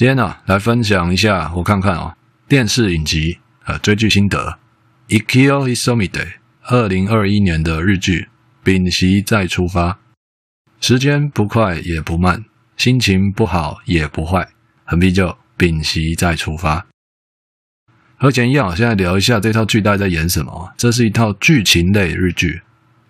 今天呢、啊，来分享一下我看看啊、哦，电视影集呃追剧心得。Ikkyo Hisomide 二零二一年的日剧，屏息再出发。时间不快也不慢，心情不好也不坏，很必就屏息再出发。和前一样，现在聊一下这套剧大概在演什么。这是一套剧情类日剧，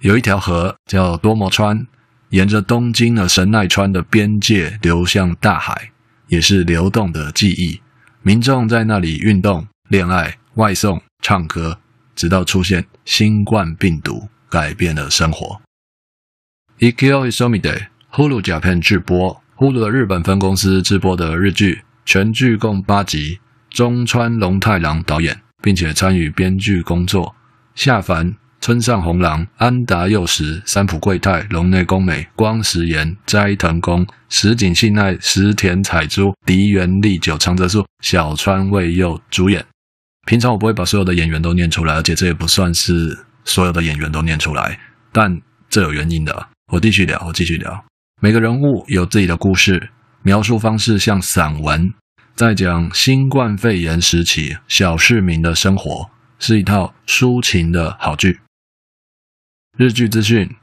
有一条河叫多摩川，沿着东京的神奈川的边界流向大海。也是流动的记忆，民众在那里运动、恋爱、外送、唱歌，直到出现新冠病毒，改变了生活。Ikkyo Isomide Hulu Japan 制播，Hulu 的日本分公司制播的日剧，全剧共八集，中川龙太郎导演，并且参与编剧工作，下凡。村上红郎、安达佑实、三浦贵太、龙内公美、光石研、斋藤工、石井信奈、石田彩珠、荻原利久、长泽树、小川未佑主演。平常我不会把所有的演员都念出来，而且这也不算是所有的演员都念出来，但这有原因的。我继续聊，我继续聊。每个人物有自己的故事，描述方式像散文，在讲新冠肺炎时期小市民的生活，是一套抒情的好剧。日剧资讯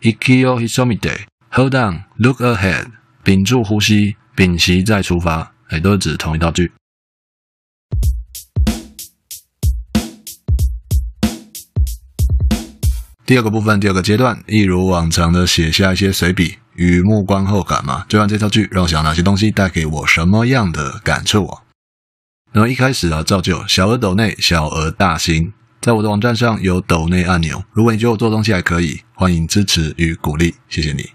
：Ikkyo Hisomide，Hold on，Look ahead，屏住呼吸，屏息再出发，哎，都是指同一套剧。第二个部分，第二个阶段，一如往常的写下一些随笔，与目光后感嘛。追完这套剧，让我想哪些东西带给我什么样的感触啊？那么一开始啊，照旧，小额抖内，小额大新。在我的网站上有抖内按钮，如果你觉得我做东西还可以，欢迎支持与鼓励，谢谢你。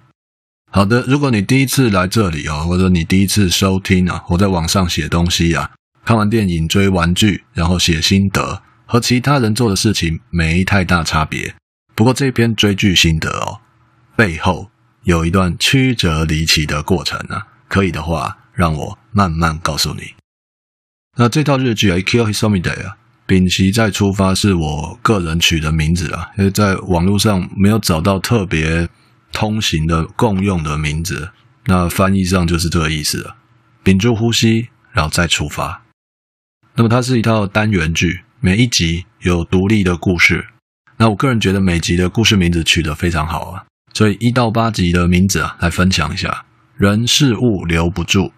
好的，如果你第一次来这里哦，或者你第一次收听啊，我在网上写东西啊，看完电影、追完剧，然后写心得，和其他人做的事情没太大差别。不过这篇追剧心得哦，背后有一段曲折离奇的过程啊，可以的话，让我慢慢告诉你。那这套日剧啊，Kyo Hisomide 啊。屏息再出发是我个人取的名字啊，因为在网络上没有找到特别通行的共用的名字，那翻译上就是这个意思了。屏住呼吸，然后再出发。那么它是一套单元剧，每一集有独立的故事。那我个人觉得每集的故事名字取得非常好啊，所以一到八集的名字啊，来分享一下：人事物留不住，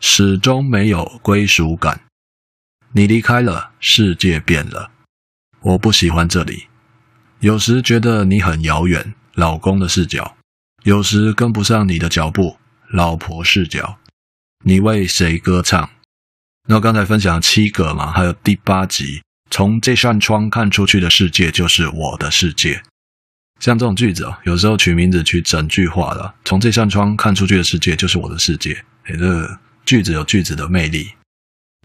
始终没有归属感。你离开了，世界变了。我不喜欢这里。有时觉得你很遥远，老公的视角；有时跟不上你的脚步，老婆视角。你为谁歌唱？那我刚才分享七个嘛，还有第八集，从这扇窗看出去的世界就是我的世界。像这种句子啊，有时候取名字取整句话了。从这扇窗看出去的世界就是我的世界。诶，这个句子有句子的魅力。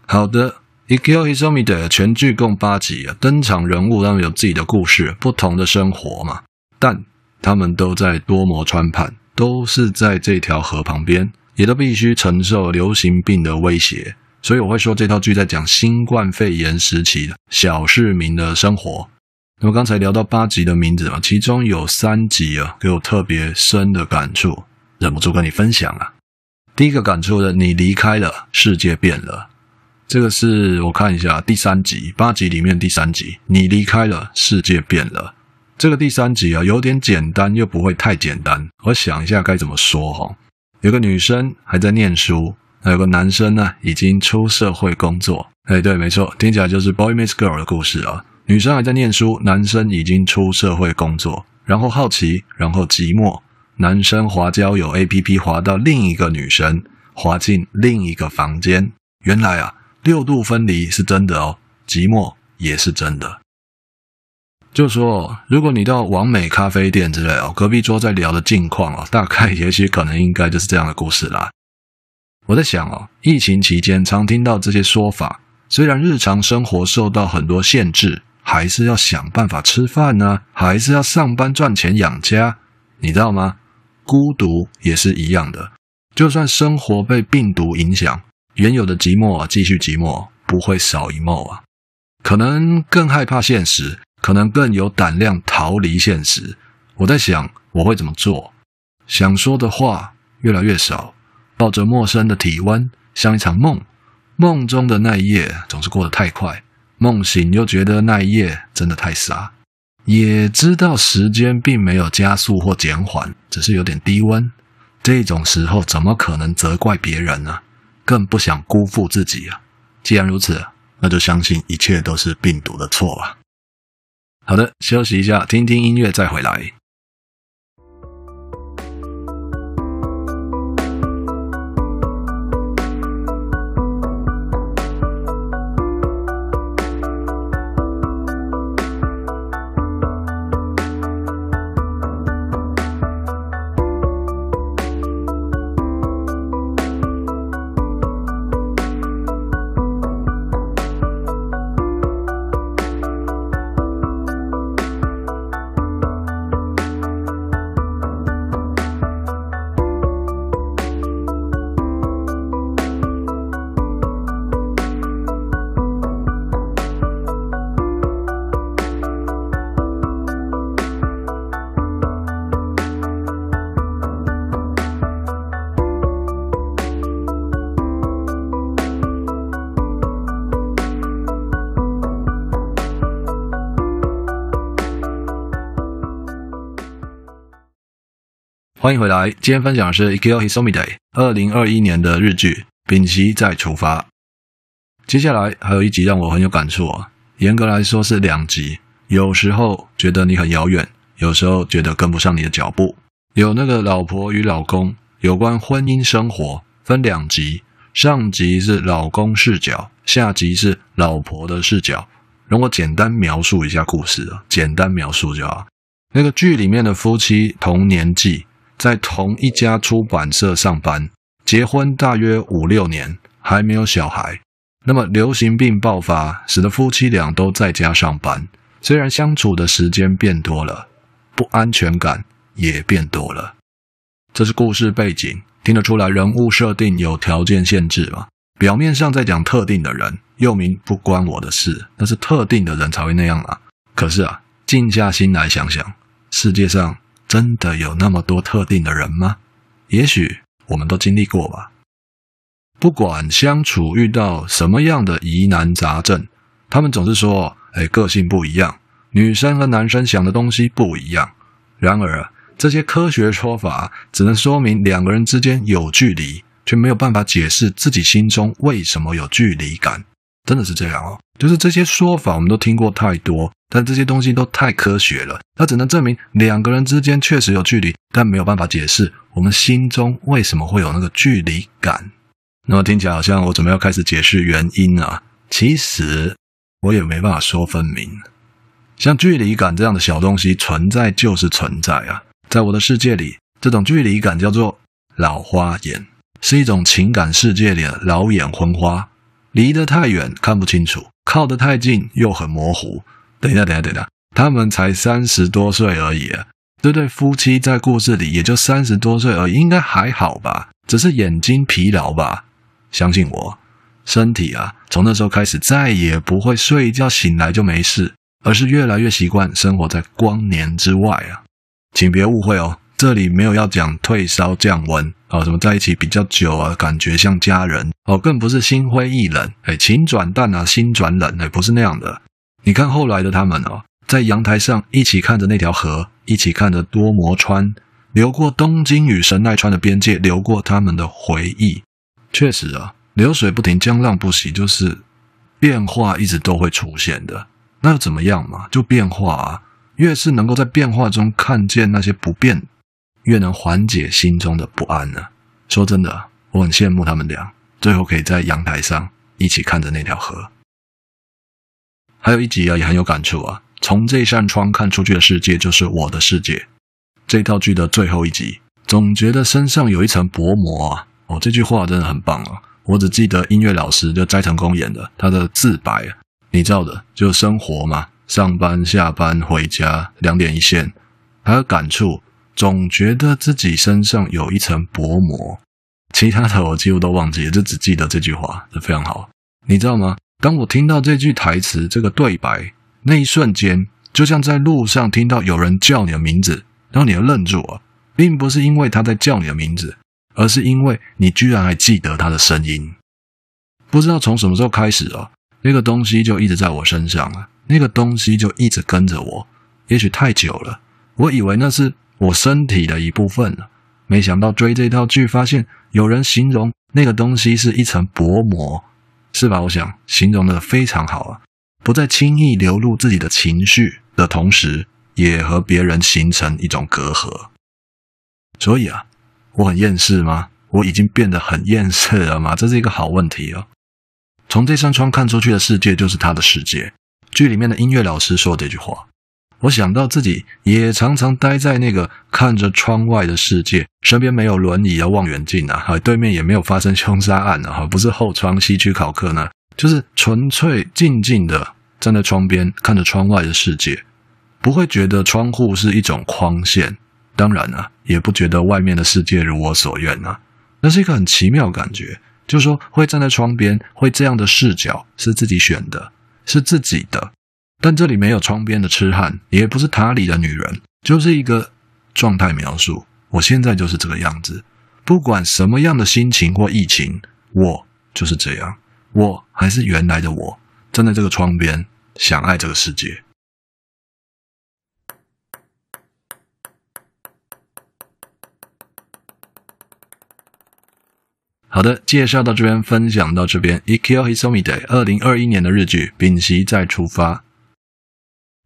好的。Ikkyo Hisomide 全剧共八集啊，登场人物他们有自己的故事，不同的生活嘛，但他们都在多摩川畔，都是在这条河旁边，也都必须承受流行病的威胁，所以我会说这套剧在讲新冠肺炎时期的小市民的生活。那么刚才聊到八集的名字嘛，其中有三集啊给我特别深的感触，忍不住跟你分享啊。第一个感触的，你离开了，世界变了。这个是我看一下第三集，八集里面第三集，你离开了，世界变了。这个第三集啊，有点简单，又不会太简单。我想一下该怎么说哈。有个女生还在念书，还有个男生呢，已经出社会工作。哎，对，没错，听起来就是 Boy Meets Girl 的故事啊。女生还在念书，男生已经出社会工作。然后好奇，然后寂寞，男生滑交友 APP 滑到另一个女生，滑进另一个房间。原来啊。六度分离是真的哦，寂寞也是真的。就说，如果你到完美咖啡店之类哦，隔壁桌在聊的近况哦，大概也许可能应该就是这样的故事啦。我在想哦，疫情期间常听到这些说法，虽然日常生活受到很多限制，还是要想办法吃饭呢，还是要上班赚钱养家，你知道吗？孤独也是一样的，就算生活被病毒影响，原有的寂寞，继续寂寞，不会少一梦啊。可能更害怕现实，可能更有胆量逃离现实。我在想，我会怎么做？想说的话越来越少，抱着陌生的体温，像一场梦。梦中的那一夜总是过得太快，梦醒又觉得那一夜真的太傻。也知道时间并没有加速或减缓，只是有点低温。这种时候怎么可能责怪别人呢？更不想辜负自己啊！既然如此，那就相信一切都是病毒的错吧。好的，休息一下，听听音乐再回来。欢迎回来，今天分享的是《Ikio Hisomide》二零二一年的日剧《屏息再出发》。接下来还有一集让我很有感触啊，严格来说是两集。有时候觉得你很遥远，有时候觉得跟不上你的脚步。有那个老婆与老公有关婚姻生活，分两集，上集是老公视角，下集是老婆的视角。容我简单描述一下故事啊，简单描述就好。那个剧里面的夫妻同年纪。在同一家出版社上班，结婚大约五六年，还没有小孩。那么流行病爆发，使得夫妻俩都在家上班。虽然相处的时间变多了，不安全感也变多了。这是故事背景，听得出来人物设定有条件限制吗？表面上在讲特定的人，又名不关我的事，那是特定的人才会那样啊。可是啊，静下心来想想，世界上。真的有那么多特定的人吗？也许我们都经历过吧。不管相处遇到什么样的疑难杂症，他们总是说：“哎，个性不一样，女生和男生想的东西不一样。”然而，这些科学说法只能说明两个人之间有距离，却没有办法解释自己心中为什么有距离感。真的是这样哦，就是这些说法我们都听过太多。但这些东西都太科学了，它只能证明两个人之间确实有距离，但没有办法解释我们心中为什么会有那个距离感。那么听起来好像我准备要开始解释原因啊，其实我也没办法说分明。像距离感这样的小东西存在就是存在啊，在我的世界里，这种距离感叫做老花眼，是一种情感世界里的老眼昏花，离得太远看不清楚，靠得太近又很模糊。等一下，等一下，等一下，他们才三十多岁而已啊！这对夫妻在故事里也就三十多岁而已，应该还好吧？只是眼睛疲劳吧？相信我，身体啊，从那时候开始再也不会睡一觉醒来就没事，而是越来越习惯生活在光年之外啊！请别误会哦，这里没有要讲退烧降温啊，什么在一起比较久啊，感觉像家人哦，更不是心灰意冷，哎，情转淡啊，心转冷，哎，不是那样的。你看后来的他们哦，在阳台上一起看着那条河，一起看着多摩川流过东京与神奈川的边界，流过他们的回忆。确实啊，流水不停，江浪不息，就是变化一直都会出现的。那又怎么样嘛？就变化啊！越是能够在变化中看见那些不变，越能缓解心中的不安呢。说真的，我很羡慕他们俩，最后可以在阳台上一起看着那条河。还有一集啊，也很有感触啊。从这扇窗看出去的世界，就是我的世界。这套剧的最后一集，总觉得身上有一层薄膜啊。哦，这句话真的很棒啊！我只记得音乐老师就斋藤工演的他的自白，你知道的，就生活嘛，上班、下班、回家，两点一线，还有感触，总觉得自己身上有一层薄膜，其他的我几乎都忘记了，就只记得这句话，这非常好。你知道吗？当我听到这句台词，这个对白，那一瞬间，就像在路上听到有人叫你的名字，然后你就愣住了，并不是因为他在叫你的名字，而是因为你居然还记得他的声音。不知道从什么时候开始啊，那个东西就一直在我身上了，那个东西就一直跟着我。也许太久了，我以为那是我身体的一部分了，没想到追这套剧，发现有人形容那个东西是一层薄膜，是吧？我想形容的非常好啊。不再轻易流露自己的情绪的同时，也和别人形成一种隔阂。所以啊，我很厌世吗？我已经变得很厌世了吗？这是一个好问题哦。从这扇窗看出去的世界就是他的世界。剧里面的音乐老师说这句话，我想到自己也常常待在那个看着窗外的世界，身边没有轮椅啊、望远镜啊，哈对面也没有发生凶杀案啊，哈不是后窗西区考克呢。就是纯粹静静的站在窗边看着窗外的世界，不会觉得窗户是一种框线，当然啊，也不觉得外面的世界如我所愿啊。那是一个很奇妙感觉，就是说会站在窗边，会这样的视角是自己选的，是自己的。但这里没有窗边的痴汉，也不是塔里的女人，就是一个状态描述。我现在就是这个样子，不管什么样的心情或疫情，我就是这样。我还是原来的我，站在这个窗边，想爱这个世界。好的，介绍到这边，分享到这边。Ikkyo Hisomide 二零二一年的日剧《屏息再出发》。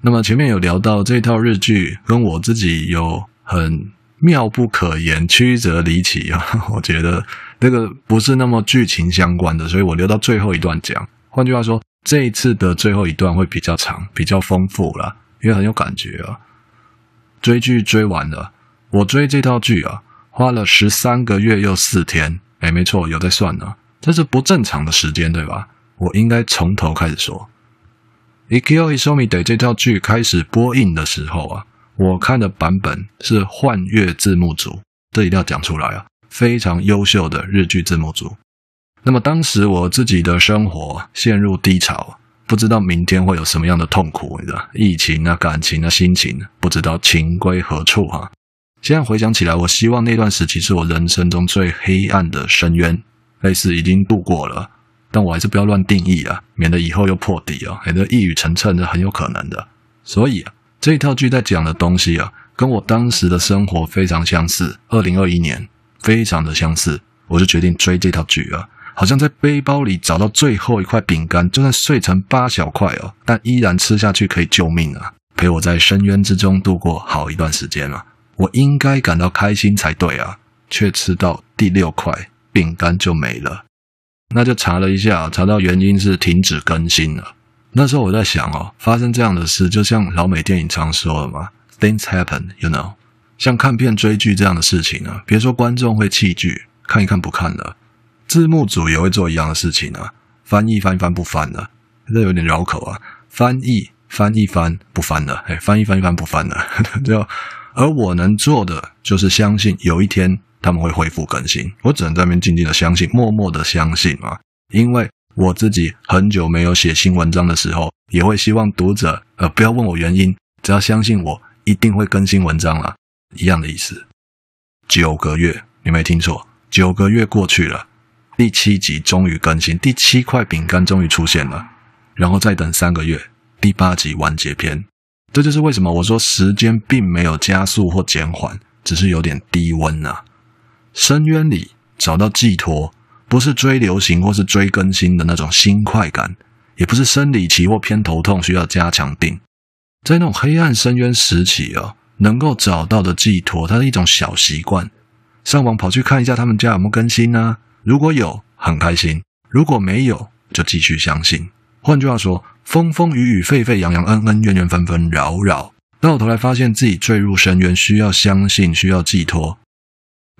那么前面有聊到这套日剧，跟我自己有很妙不可言、曲折离奇啊，我觉得。那个不是那么剧情相关的，所以我留到最后一段讲。换句话说，这一次的最后一段会比较长，比较丰富了，因为很有感觉啊。追剧追完了，我追这套剧啊，花了十三个月又四天。哎，没错，有在算呢，这是不正常的时间，对吧？我应该从头开始说。Ikio isomide 这套剧开始播映的时候啊，我看的版本是幻乐字幕组，这一定要讲出来啊。非常优秀的日剧字幕组。那么当时我自己的生活陷入低潮，不知道明天会有什么样的痛苦，你知道？疫情啊，感情啊，心情，不知道情归何处哈。现在回想起来，我希望那段时期是我人生中最黑暗的深渊，类似已经度过了，但我还是不要乱定义啊，免得以后又破底啊，免得一语成谶是很有可能的。所以啊，这一套剧在讲的东西啊，跟我当时的生活非常相似。二零二一年。非常的相似，我就决定追这套剧啊！好像在背包里找到最后一块饼干，就算碎成八小块哦，但依然吃下去可以救命啊！陪我在深渊之中度过好一段时间了，我应该感到开心才对啊！却吃到第六块饼干就没了，那就查了一下，查到原因是停止更新了。那时候我在想哦，发生这样的事，就像老美电影常说的嘛，Things happen，you know。像看片追剧这样的事情呢，别说观众会弃剧，看一看不看了，字幕组也会做一样的事情啊，翻译翻一翻不翻了，这有点绕口啊，翻译翻一翻不翻了，哎，翻译翻一翻不翻了，就而我能做的就是相信有一天他们会恢复更新，我只能在那边静静的相信，默默的相信啊，因为我自己很久没有写新文章的时候，也会希望读者呃不要问我原因，只要相信我一定会更新文章了。一样的意思，九个月，你没听错，九个月过去了，第七集终于更新，第七块饼干终于出现了，然后再等三个月，第八集完结篇。这就是为什么我说时间并没有加速或减缓，只是有点低温啊。深渊里找到寄托，不是追流行或是追更新的那种新快感，也不是生理期或偏头痛需要加强定，在那种黑暗深渊时期啊。能够找到的寄托，它是一种小习惯。上网跑去看一下他们家有没有更新呢、啊？如果有，很开心；如果没有，就继续相信。换句话说，风风雨雨、沸沸扬扬、恩恩怨怨、纷纷扰扰，到头来发现自己坠入深渊，需要相信，需要寄托。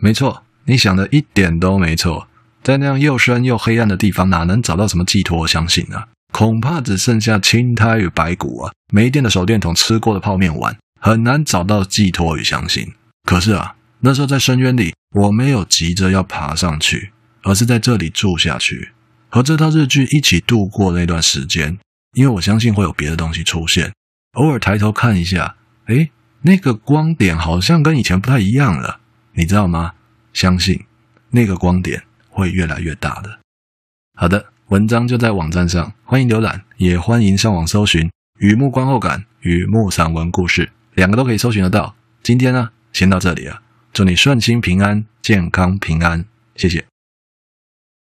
没错，你想的一点都没错，在那样又深又黑暗的地方，哪能找到什么寄托？我相信啊，恐怕只剩下青苔与白骨啊，没电的手电筒，吃过的泡面碗，很难找到寄托与相信。可是啊，那时候在深渊里，我没有急着要爬上去，而是在这里住下去，和这套日剧一起度过那段时间。因为我相信会有别的东西出现，偶尔抬头看一下，诶，那个光点好像跟以前不太一样了，你知道吗？相信那个光点会越来越大的。好的，文章就在网站上，欢迎浏览，也欢迎上网搜寻《雨幕观后感》与《雨幕散文故事》，两个都可以搜寻得到。今天呢，先到这里了，祝你顺心平安，健康平安，谢谢。